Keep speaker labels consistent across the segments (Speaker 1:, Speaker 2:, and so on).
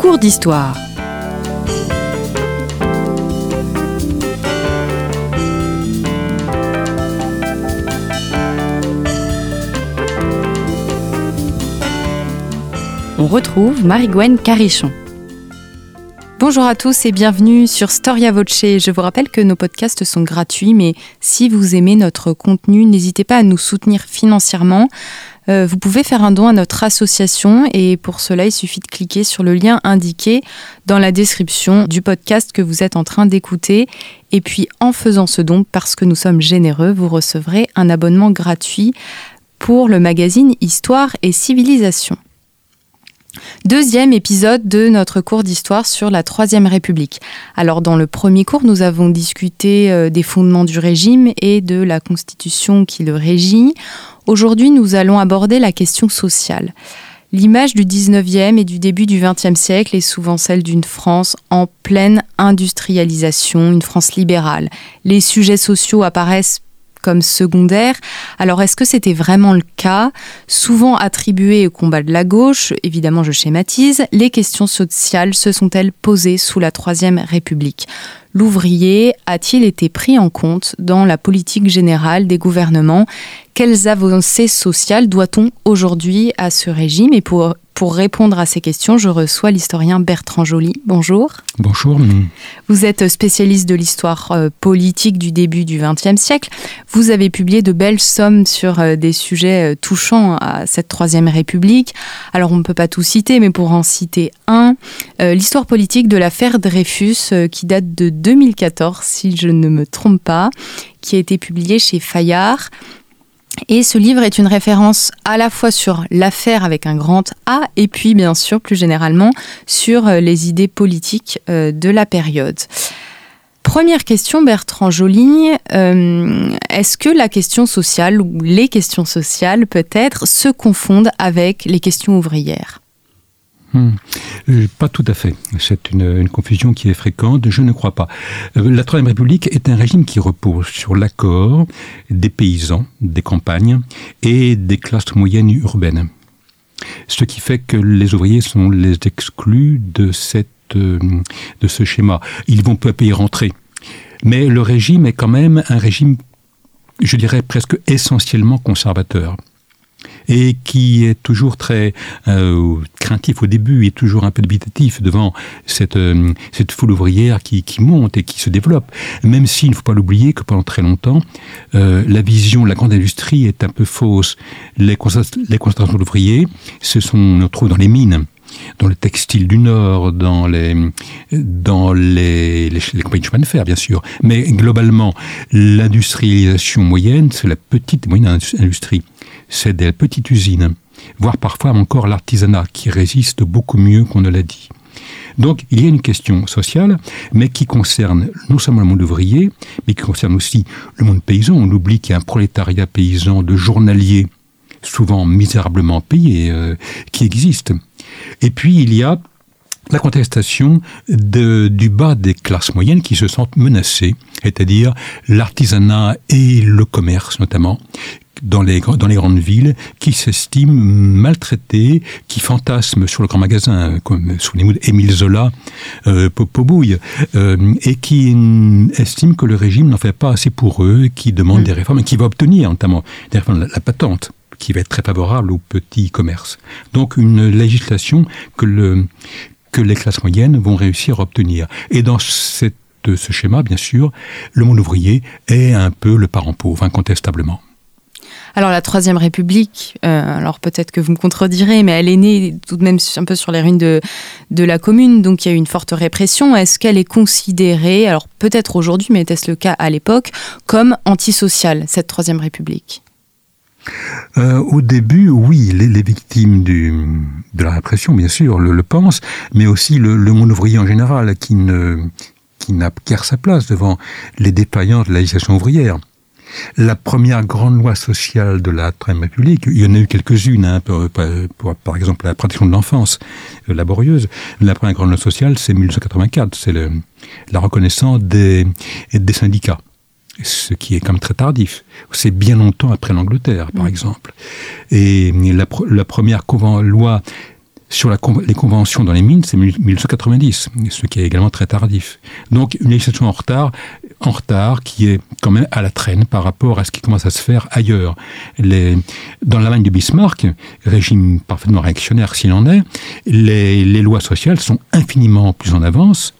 Speaker 1: Cours d'histoire. On retrouve Marie-Gwen Carichon. Bonjour à tous et bienvenue sur Storia Voce. Je vous rappelle que nos podcasts sont gratuits, mais si vous aimez notre contenu, n'hésitez pas à nous soutenir financièrement. Euh, vous pouvez faire un don à notre association et pour cela, il suffit de cliquer sur le lien indiqué dans la description du podcast que vous êtes en train d'écouter. Et puis en faisant ce don, parce que nous sommes généreux, vous recevrez un abonnement gratuit pour le magazine Histoire et Civilisation. Deuxième épisode de notre cours d'histoire sur la Troisième République. Alors dans le premier cours, nous avons discuté euh, des fondements du régime et de la constitution qui le régit. Aujourd'hui, nous allons aborder la question sociale. L'image du 19e et du début du 20e siècle est souvent celle d'une France en pleine industrialisation, une France libérale. Les sujets sociaux apparaissent comme secondaire. Alors est-ce que c'était vraiment le cas? Souvent attribué au combat de la gauche, évidemment je schématise, les questions sociales se sont-elles posées sous la Troisième République? L'ouvrier a-t-il été pris en compte dans la politique générale des gouvernements? Quelles avancées sociales doit-on aujourd'hui à ce régime Et pour pour répondre à ces questions, je reçois l'historien Bertrand Joly. Bonjour.
Speaker 2: Bonjour.
Speaker 1: Vous êtes spécialiste de l'histoire euh, politique du début du XXe siècle. Vous avez publié de belles sommes sur euh, des sujets euh, touchant à cette Troisième République. Alors on ne peut pas tout citer, mais pour en citer un, l'histoire politique de l'affaire Dreyfus, qui date de 2014, si je ne me trompe pas, qui a été publié chez Fayard. Et ce livre est une référence à la fois sur l'affaire avec un grand A et puis bien sûr plus généralement sur euh, les idées politiques euh, de la période. Première question, Bertrand Joly. Euh, est-ce que la question sociale ou les questions sociales peut-être se confondent avec les questions ouvrières?
Speaker 2: Hmm. Euh, pas tout à fait. C'est une, confusion qui est fréquente. Je ne crois pas. Euh, la Troisième République est un régime qui repose sur l'accord des paysans, des campagnes et des classes moyennes urbaines. Ce qui fait que les ouvriers sont les exclus de, euh, de ce schéma. Ils vont peu à peu y rentrer. Mais le régime est quand même un régime, je dirais presque essentiellement conservateur et qui est toujours très euh, craintif au début et toujours un peu dubitatif devant cette, euh, cette foule ouvrière qui, qui, monte et qui se développe. Même s'il ne faut pas l'oublier que pendant très longtemps, euh, la vision de la grande industrie est un peu fausse. Les, les concentrations d'ouvriers, ce sont, on trouve dans les mines dans le textile du Nord, dans les, dans les, les, les compagnies de chemin de fer, bien sûr. Mais globalement, l'industrialisation moyenne, c'est la petite et moyenne industrie c'est des petites usines, voire parfois encore l'artisanat qui résiste beaucoup mieux qu'on ne l'a dit. Donc il y a une question sociale, mais qui concerne non seulement le monde ouvrier, mais qui concerne aussi le monde paysan. On oublie qu'il y a un prolétariat paysan de journaliers, souvent misérablement payés, euh, qui existe. Et puis il y a la contestation de, du bas des classes moyennes qui se sentent menacées, c'est-à-dire l'artisanat et le commerce notamment, dans les, dans les grandes villes qui s'estiment maltraités, qui fantasment sur le grand magasin, comme sous les mots d'Émile Zola, euh, Popobouille, euh, et qui estiment que le régime n'en fait pas assez pour eux, qui demandent mm. des réformes, et qui va obtenir notamment des réformes, la, la patente qui va être très favorable aux petits commerces. Donc une législation que, le, que les classes moyennes vont réussir à obtenir. Et dans ce schéma, bien sûr, le monde ouvrier est un peu le parent pauvre, incontestablement.
Speaker 1: Alors la Troisième République, euh, alors peut-être que vous me contredirez, mais elle est née tout de même un peu sur les ruines de, de la commune, donc il y a eu une forte répression. Est-ce qu'elle est considérée, alors peut-être aujourd'hui, mais était-ce le cas à l'époque, comme antisociale, cette Troisième République?
Speaker 2: Euh, au début, oui, les, victimes du, de la répression, bien sûr, le, le pensent, mais aussi le, le monde ouvrier en général, qui ne qui n'a guère sa place devant les défaillances de la législation ouvrière. La première grande loi sociale de la Troisième République, il y en a eu quelques-unes, hein, pour, pour, par exemple la protection de l'enfance euh, laborieuse. La première grande loi sociale, c'est 1984, c'est la reconnaissance des, des syndicats ce qui est comme très tardif. C'est bien longtemps après l'Angleterre, par mmh. exemple. Et la, la première loi sur les conventions dans les mines, c'est 1890, ce qui est également très tardif. Donc une législation en retard, en retard qui est quand même à la traîne par rapport à ce qui commence à se faire ailleurs. Les, dans l'Allemagne de Bismarck, régime parfaitement réactionnaire s'il en est, les, les lois sociales sont infiniment plus en avance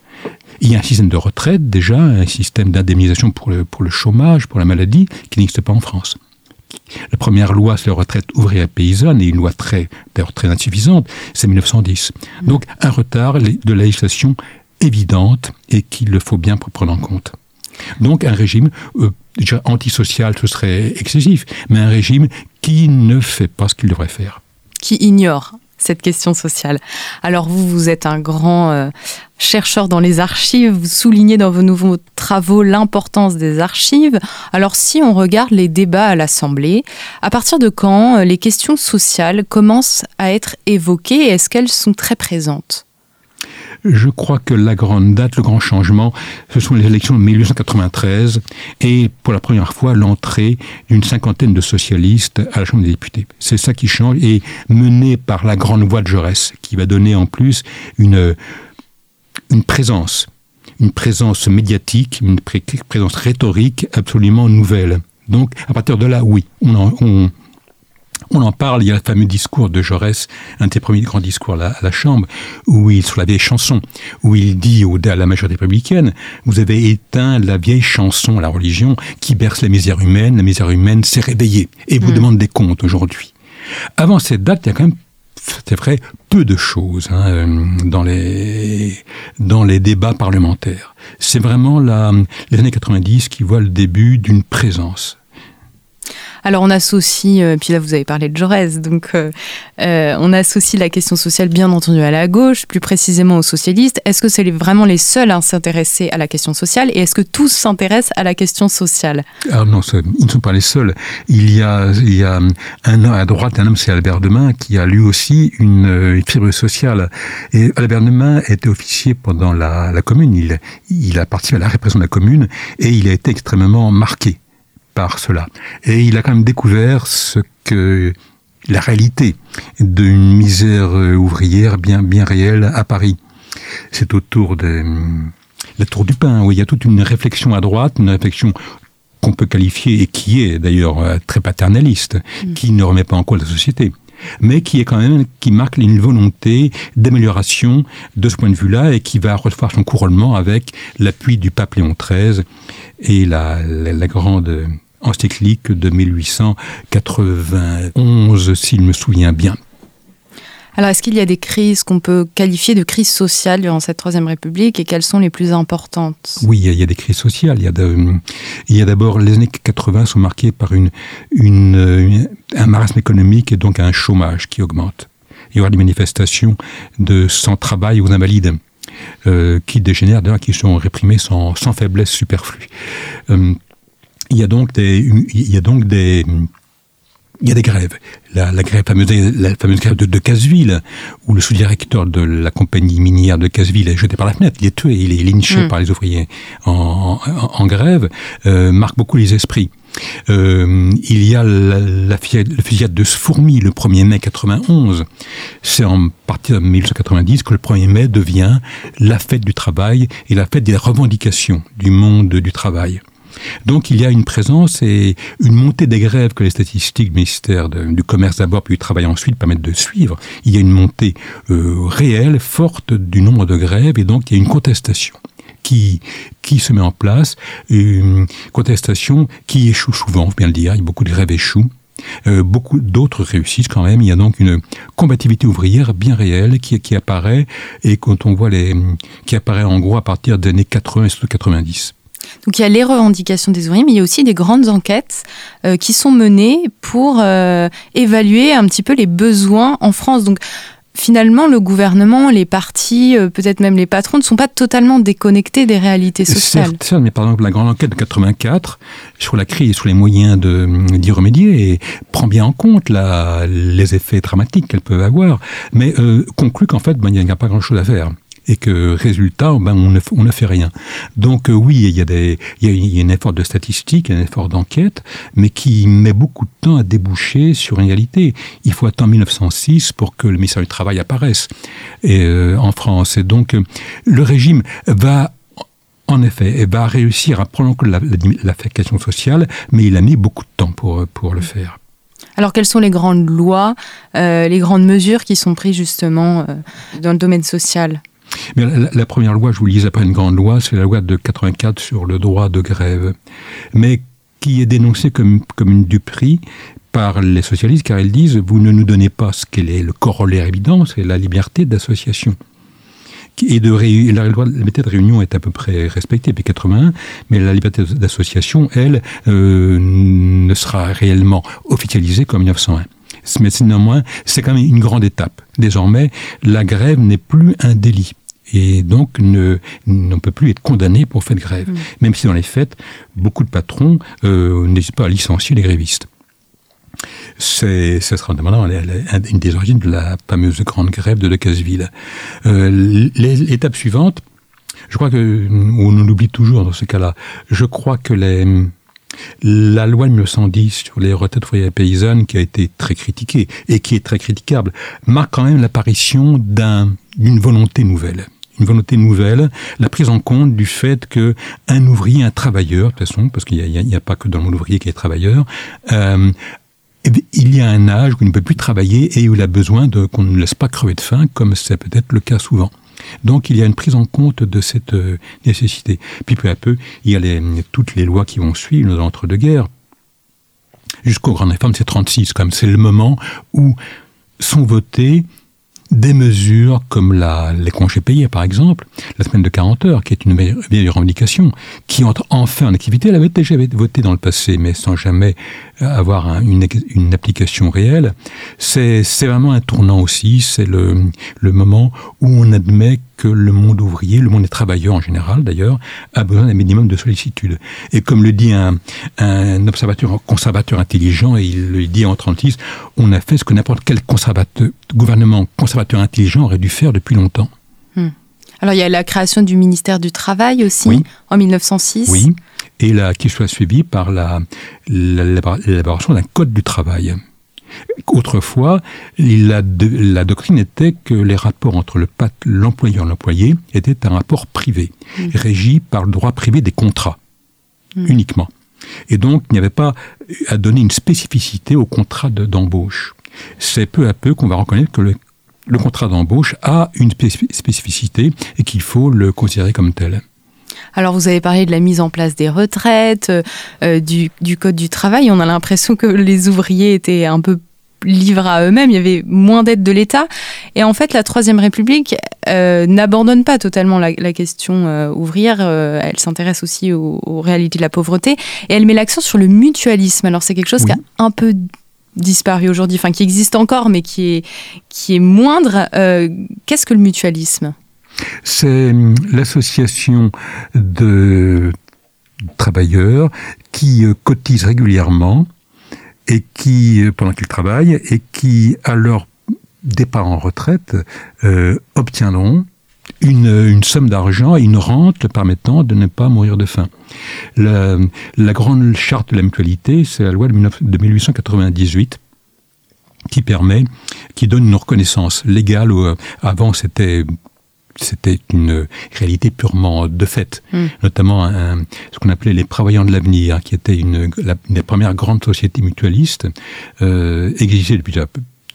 Speaker 2: il y a un système de retraite déjà, un système d'indemnisation pour le, pour le chômage, pour la maladie, qui n'existe pas en France. La première loi sur la retraite ouvrière paysanne, et une loi très, d'ailleurs très insuffisante, c'est 1910. Mmh. Donc un retard de législation évidente et qu'il faut bien prendre en compte. Donc un régime euh, antisocial, ce serait excessif, mais un régime qui ne fait pas ce qu'il devrait faire.
Speaker 1: Qui ignore cette question sociale. Alors vous, vous êtes un grand euh, chercheur dans les archives, vous soulignez dans vos nouveaux travaux l'importance des archives. Alors si on regarde les débats à l'Assemblée, à partir de quand euh, les questions sociales commencent à être évoquées et est-ce qu'elles sont très présentes?
Speaker 2: Je crois que la grande date, le grand changement, ce sont les élections de 1893 et pour la première fois l'entrée d'une cinquantaine de socialistes à la Chambre des députés. C'est ça qui change et mené par la grande voix de Jaurès qui va donner en plus une, une présence, une présence médiatique, une présence rhétorique absolument nouvelle. Donc, à partir de là, oui, on, on, on en parle, il y a le fameux discours de Jaurès, un des premiers grands discours à la, Chambre, où il, sur la vieille chanson, où il dit au, à la majorité républicaine, vous avez éteint la vieille chanson, la religion, qui berce la misère humaine, la misère humaine s'est réveillée, et vous mm. demande des comptes aujourd'hui. Avant cette date, il y a quand même c'est vrai, peu de choses hein, euh, dans, les, dans les débats parlementaires. C'est vraiment la, les années 90 qui voient le début d'une présence
Speaker 1: alors on associe, euh, puis là vous avez parlé de Jaurès, donc euh, euh, on associe la question sociale bien entendu à la gauche, plus précisément aux socialistes. Est-ce que c'est vraiment les seuls à s'intéresser à la question sociale et est-ce que tous s'intéressent à la question sociale?
Speaker 2: Alors non, ils ne sont pas les seuls. Il y a, il y a un homme à droite, un homme c'est Albert Demain, qui a lui aussi une, fibre sociale. Et Albert Demain était officier pendant la, commune, il a participé à la répression de la commune et il a été extrêmement marqué par cela. Et il a quand même découvert ce que la réalité d'une misère ouvrière bien bien réelle à Paris. C'est autour de la tour du pain où il y a toute une réflexion à droite, une réflexion qu'on peut qualifier et qui est d'ailleurs euh, très paternaliste, mm. qui ne remet pas en cause la société mais qui est quand même qui marque une volonté d'amélioration de ce point de vue-là et qui va recevoir son couronnement avec l'appui du pape Léon XIII et la, la, la grande encyclique de 1891, s'il me souvient bien.
Speaker 1: Alors, est-ce qu'il y a des crises qu'on peut qualifier de crises sociales durant cette Troisième République et quelles sont les plus importantes?
Speaker 2: Oui, il y, a, des crises sociales. Il y a, d'abord, les années 80 sont marquées par un marasme économique et donc un chômage qui augmente. Il y aura des manifestations de sans-travail aux invalides. Euh, qui dégénèrent, d'ailleurs, qui sont réprimées sans, sans faiblesse superflue. Euh, il y a donc des, il y a des grèves. La, la, grève, fameuse, la fameuse grève de, de Casseville, où le sous-directeur de la compagnie minière de Casseville est jeté par la fenêtre, il est tué, il est lynché mm. par les ouvriers en, en, en grève, euh, marque beaucoup les esprits. Euh, il y a la, la, fusillade de Sfourmi le 1er mai 91. C'est en partie de 1890 que le 1er mai devient la fête du travail et la fête des revendications du monde du travail. Donc il y a une présence et une montée des grèves que les statistiques du ministère du Commerce d'abord puis du Travail ensuite permettent de suivre. Il y a une montée euh, réelle, forte du nombre de grèves et donc il y a une contestation qui, qui se met en place, une contestation qui échoue souvent, faut bien le dire, il y a beaucoup de grèves échouent. Euh, beaucoup d'autres réussissent quand même. Il y a donc une combativité ouvrière bien réelle qui, qui apparaît et quand on voit les, qui apparaît en gros à partir des années 80 et surtout 90.
Speaker 1: Donc il y a les revendications des ouvriers, mais il y a aussi des grandes enquêtes euh, qui sont menées pour euh, évaluer un petit peu les besoins en France. Donc finalement, le gouvernement, les partis, euh, peut-être même les patrons, ne sont pas totalement déconnectés des réalités sociales.
Speaker 2: Certes, mais par exemple, la grande enquête de 84 sur la crise et sur les moyens d'y remédier et prend bien en compte la, les effets dramatiques qu'elle peut avoir, mais conclut qu'en fait, ben, il n'y a pas grand-chose à faire et que résultat, ben, on, ne, fait rien. Donc oui, il y, a un effort de statistique, un effort d'enquête, mais qui met beaucoup de temps à déboucher sur une réalité. Il faut attendre 1906 pour que le ministère du Travail apparaisse et, en France. Et donc le régime va en effet, va réussir à prolonger l'affectation sociale, mais il a mis beaucoup de temps pour, le faire.
Speaker 1: Alors, quelles sont les grandes lois, euh, les grandes mesures qui sont prises justement euh, dans le domaine social?
Speaker 2: La, première loi, je vous lisais pas une grande loi, c'est la loi de 84 sur le droit de grève, mais qui est dénoncée comme, une duperie par les socialistes, car ils disent vous ne nous donnez pas ce qu'est le corollaire évident, c'est la liberté d'association et la, liberté de réunion est à peu près respectée depuis 81, mais la liberté d'association, elle, euh, ne sera réellement officialisée qu'en 1901. Mais néanmoins, c'est quand même une grande étape. Désormais, la grève n'est plus un délit et donc ne, ne peut plus être condamné pour fait de grève. Mmh. Même si dans les faits, beaucoup de patrons euh, n'hésitent pas à licencier les grévistes c'est, ce sera notamment une des origines de la fameuse grande grève de Decazeville. Euh, L'étape suivante, je crois que, on l'oublie toujours dans ce cas-là, je crois que les, la loi 1910 sur les retraites ouvrières paysannes, qui a été très critiquée et qui est très critiquable, marque quand même l'apparition d'un, d'une volonté nouvelle une volonté nouvelle, la prise en compte du fait que un ouvrier, un travailleur, de toute façon, parce qu'il n'y a, pas que dans le monde ouvrier qui est travailleur, euh, eh il y a un âge où il ne peut plus travailler et où il a besoin de qu'on ne laisse pas crever de faim, comme c'est peut-être le cas souvent. Donc il y a une prise en compte de cette euh, nécessité. Puis peu à peu, il y a toutes les lois qui vont suivre entre deux guerres. Jusqu'aux grandes réformes, c'est 36, comme c'est le moment où sont votées des mesures comme la, les congés payés, par exemple, la semaine de 40 heures, qui est une vieille revendication, qui entre enfin en activité. Elle avait déjà voté dans le passé, mais sans jamais avoir une, une, application réelle. C'est vraiment un tournant aussi. C'est le, le moment où on admet que le monde ouvrier, le monde des travailleurs en général d'ailleurs, a besoin d'un minimum de sollicitude. Et comme le dit un, un observateur conservateur intelligent, et il le dit en 36, on a fait ce que n'importe quel conservateur, gouvernement conservateur intelligent aurait dû faire depuis longtemps.
Speaker 1: Hmm. Alors il y a la création du ministère du Travail aussi en 1906.
Speaker 2: Oui, et là, qui soit suivi par l'élaboration d'un code du travail. Autrefois, la, la, doctrine était que les rapports entre l'employeur et l'employé étaient un rapport privé, mmh. régi par le droit privé des contrats, mmh. uniquement. Et donc, il n'y avait pas à donner une spécificité au contrat d'embauche. C'est peu à peu qu'on va reconnaître que le, le contrat d'embauche a une spécificité et qu'il faut le considérer comme tel.
Speaker 1: Alors vous avez parlé de la mise en place des retraites, euh, euh, du, code du travail. On a l'impression que les ouvriers étaient un peu livrés à eux-mêmes, il y avait moins d'aide de l'État. Et en fait, la Troisième République euh, n'abandonne pas totalement la, question ouvrière, elle s'intéresse aussi aux, réalités de la pauvreté, et elle met l'accent sur le mutualisme. Alors c'est quelque chose qui a un peu disparu aujourd'hui, enfin qui existe encore, mais qui est, qui est moindre. Qu'est-ce que le mutualisme?
Speaker 2: C'est hum, l'association de travailleurs qui euh, cotisent régulièrement et qui, euh, pendant qu'ils travaillent, et qui, à leur départ en retraite, euh, obtiendront une, somme d'argent et une rente permettant de ne pas mourir de faim. La, grande charte de la mutualité, c'est la loi de 1898 qui permet, qui donne une reconnaissance légale. Avant, c'était c'était une réalité purement de fait, hmm. notamment ce qu'on appelait les prévoyants de l'avenir, qui était une, des premières grandes sociétés mutualistes, euh, existait depuis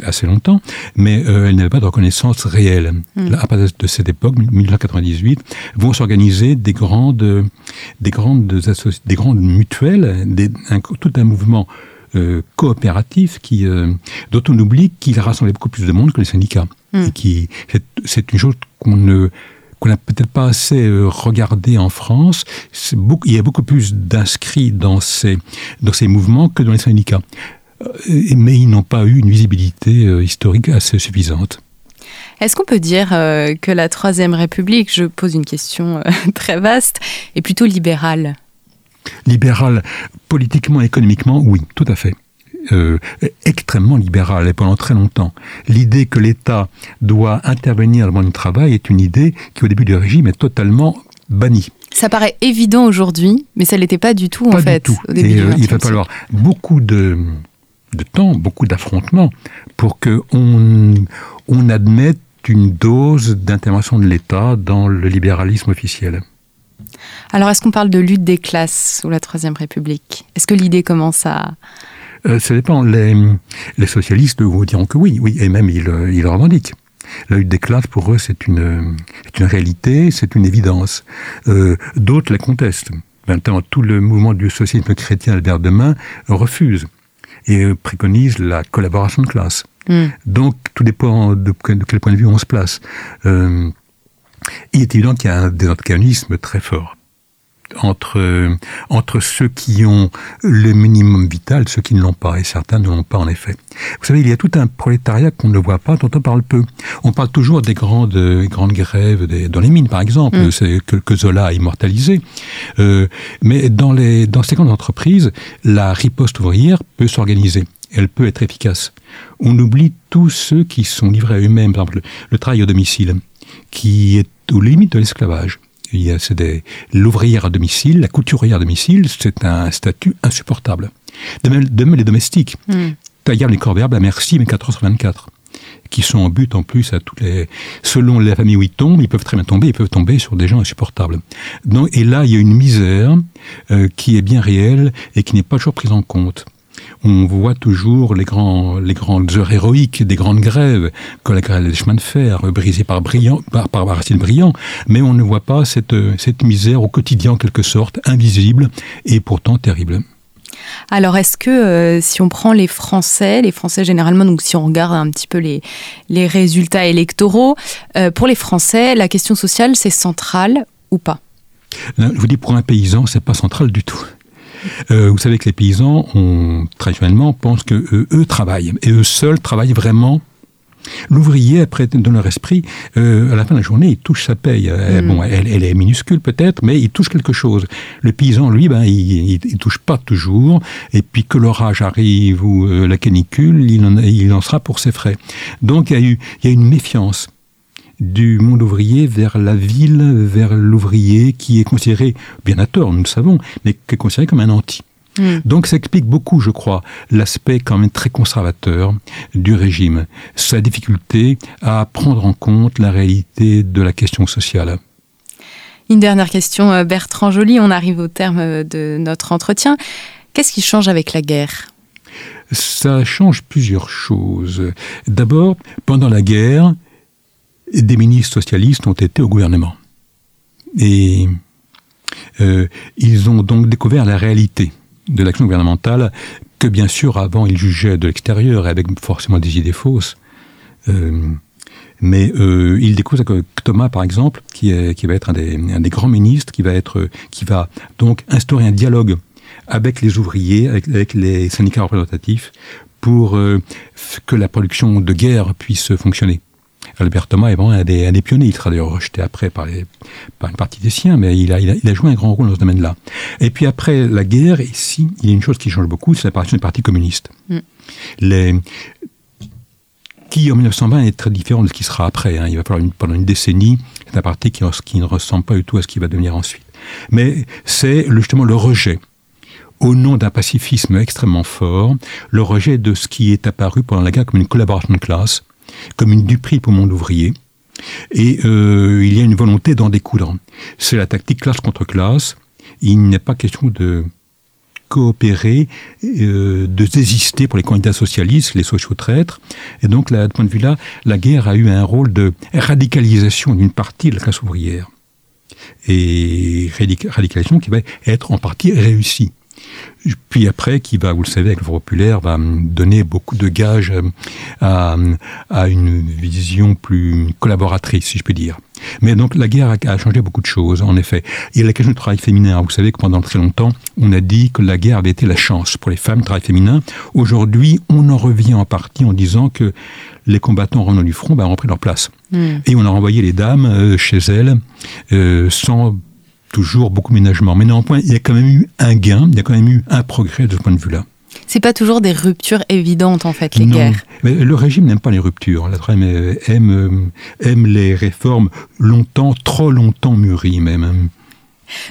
Speaker 2: assez longtemps, mais euh, elle n'avait pas de reconnaissance réelle. Hmm. À partir de cette époque, 1998, vont s'organiser des grandes, des grandes, des grandes mutuelles, des, tout un mouvement euh, coopératif qui, euh, dont on oublie qu'il rassemblait beaucoup plus de monde que les syndicats. Hmm. qui, c'est une chose qu'on ne qu'on n'a peut-être pas assez euh, regardé en France. Beaucoup, il y a beaucoup plus d'inscrits dans ces, dans ces mouvements que dans les syndicats. Mais ils n'ont pas eu une visibilité historique assez suffisante.
Speaker 1: Est-ce qu'on peut dire que la Troisième République, je pose une question très vaste, est plutôt libérale?
Speaker 2: Libéral, politiquement, économiquement, oui, tout à fait. Euh, extrêmement libérale et pendant très longtemps. L'idée que l'État doit intervenir dans le monde du travail est une idée qui au début du régime est totalement bannie.
Speaker 1: Ça paraît évident aujourd'hui, mais ça l'était pas du tout
Speaker 2: pas
Speaker 1: en fait.
Speaker 2: Du tout.
Speaker 1: Au début
Speaker 2: et,
Speaker 1: du
Speaker 2: euh, il
Speaker 1: 20e
Speaker 2: va falloir beaucoup de, de temps, beaucoup d'affrontements pour que on, on admette une dose d'intervention de l'État dans le libéralisme officiel.
Speaker 1: Alors, est-ce qu'on parle de lutte des classes sous la Troisième République? Est-ce que l'idée commence à...
Speaker 2: Euh, ça dépend. Les, les socialistes vous diront que oui, oui, et même ils, euh, ils le revendiquent. La lutte des classes, pour eux, c'est une, réalité, c'est une évidence. Euh, D'autres la contestent. Maintenant, tout le mouvement du socialisme chrétien Albert Demain refuse et préconise la collaboration de classe.
Speaker 1: Hmm.
Speaker 2: Donc, tout dépend de, de quel point de vue on se place. Euh, il est évident qu'il y a un désorganisme très fort entre, entre ceux qui ont le minimum vital, ceux qui ne l'ont pas, et certains ne l'ont pas en effet. Vous savez, il y a tout un prolétariat qu'on ne voit pas, dont on parle peu. On parle toujours des grandes, grandes grèves des, dans les mines, par exemple,
Speaker 1: Mm.
Speaker 2: c'est que, que Zola a immortalisé. Euh, mais dans, les, dans ces grandes entreprises, la riposte ouvrière peut s'organiser. Elle peut être efficace. On oublie tous ceux qui sont livrés à eux-mêmes, par exemple le, le travail au domicile, qui est aux limites de l'esclavage. C'est des- l'ouvrière à domicile, la couturière à domicile, c'est un statut insupportable. De même, de même les domestiques, taillable les corvéables à merci, mais 4 sur 24 qui sont en but en plus à toutes les selon la famille où ils tombent, ils peuvent très bien tomber, ils peuvent tomber sur des gens insupportables. Donc, et là, il y a une misère euh, qui est bien réelle et qui n'est pas toujours prise en compte. On voit toujours les, grands, les grandes heures héroïques des grandes grèves, comme la grève des chemins de fer, brisée par, Briand, par, par Aristide Briand, mais on ne voit pas cette, cette misère au quotidien, en quelque sorte, invisible et pourtant terrible.
Speaker 1: Alors, est-ce que euh, si on prend les Français, les Français généralement, donc si on regarde un petit peu les, les résultats électoraux, euh, pour les Français, la question sociale, c'est central ou pas?
Speaker 2: Je vous dis, pour un paysan, c'est pas central du tout. Euh, vous savez que les paysans, on, traditionnellement, pensent que eux, eux travaillent, et eux seuls travaillent vraiment. L'ouvrier, après, dans leur esprit, euh, à la fin de la journée, il touche sa paye. Euh,
Speaker 1: Mm.
Speaker 2: Bon, elle, elle est minuscule peut-être, mais il touche quelque chose. Le paysan, lui, ben, il, il, il touche pas toujours. Et puis que l'orage arrive ou euh, la canicule, il en, il en sera pour ses frais. Donc il y a eu, il y a une méfiance du monde ouvrier vers la ville, vers l'ouvrier qui est considéré, bien à tort, nous le savons, mais qui est considéré comme un anti.
Speaker 1: Hmm.
Speaker 2: Donc ça explique beaucoup, je crois, l'aspect quand même très conservateur du régime, sa difficulté à prendre en compte la réalité de la question sociale.
Speaker 1: Une dernière question, euh, Bertrand Joly, on arrive au terme euh, de notre entretien. Qu'est-ce qui change avec la guerre?
Speaker 2: Ça change plusieurs choses. D'abord, pendant la guerre, des ministres socialistes ont été au gouvernement. Et euh, ils ont donc découvert la réalité de l'action gouvernementale que bien sûr avant ils jugeaient de l'extérieur avec forcément des idées fausses. Euh, mais euh, ils découvrent que Thomas, par exemple, qui, va être un des, grands ministres, qui va être, qui va donc instaurer un dialogue avec les ouvriers, avec, avec les syndicats représentatifs, pour euh, que la production de guerre puisse fonctionner. Albert Thomas est vraiment un des, un des pionniers. Il sera d'ailleurs rejeté après par, les, par une partie des siens, mais il a, il, a, il a joué un grand rôle dans ce domaine-là. Et puis après la guerre, ici, il y a une chose qui change beaucoup, c'est l'apparition du Parti communiste.
Speaker 1: Mm.
Speaker 2: Les, qui en 1920 est très différent de ce qui sera après. Hein. Il va falloir une, pendant une décennie, c'est un parti qui, qui ne ressemble pas du tout à ce qui va devenir ensuite. Mais c'est justement le rejet au nom d'un pacifisme extrêmement fort, le rejet de ce qui est apparu pendant la guerre comme une collaboration de classe, comme une duperie pour le monde ouvrier. Et euh, il y a une volonté d'en découdre. C'est la tactique classe contre classe. Il n'est pas question de coopérer, euh, de désister pour les candidats socialistes, les sociaux traîtres. Et donc, là, de point de vue-là, la guerre a eu un rôle de radicalisation d'une partie de la classe ouvrière. Et radicalisation qui va être en partie réussie puis après, qui va, vous le savez, avec le Front populaire, va donner beaucoup de gages à, à, une vision plus collaboratrice, si je puis dire. Mais donc la guerre a, a, changé beaucoup de choses, en effet. Il y a la question du travail féminin. Vous savez que pendant très longtemps, on a dit que la guerre avait été la chance pour les femmes, le travail féminin. Aujourd'hui, on en revient en partie en disant que les combattants revenant du front ben, ont pris leur place.
Speaker 1: Mm.
Speaker 2: Et on a renvoyé les dames euh, chez elles euh, sans toujours beaucoup de ménagement. Mais néanmoins, il y a quand même eu un gain, il y a quand même eu un progrès de ce point de vue-là.
Speaker 1: C'est pas toujours des ruptures évidentes en fait, les
Speaker 2: non.
Speaker 1: guerres.
Speaker 2: Mais le régime n'aime pas les ruptures. La Troisième aime, aime les réformes longtemps, trop longtemps mûries même.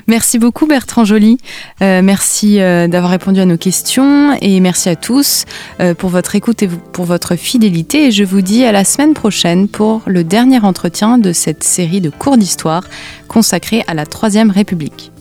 Speaker 1: Merci beaucoup Bertrand Joly. Euh, merci euh, d'avoir répondu à nos questions et merci à tous euh, pour votre écoute et pour votre fidélité. Et je vous dis à la semaine prochaine pour le dernier entretien de cette série de cours d'histoire consacrée à la Troisième République.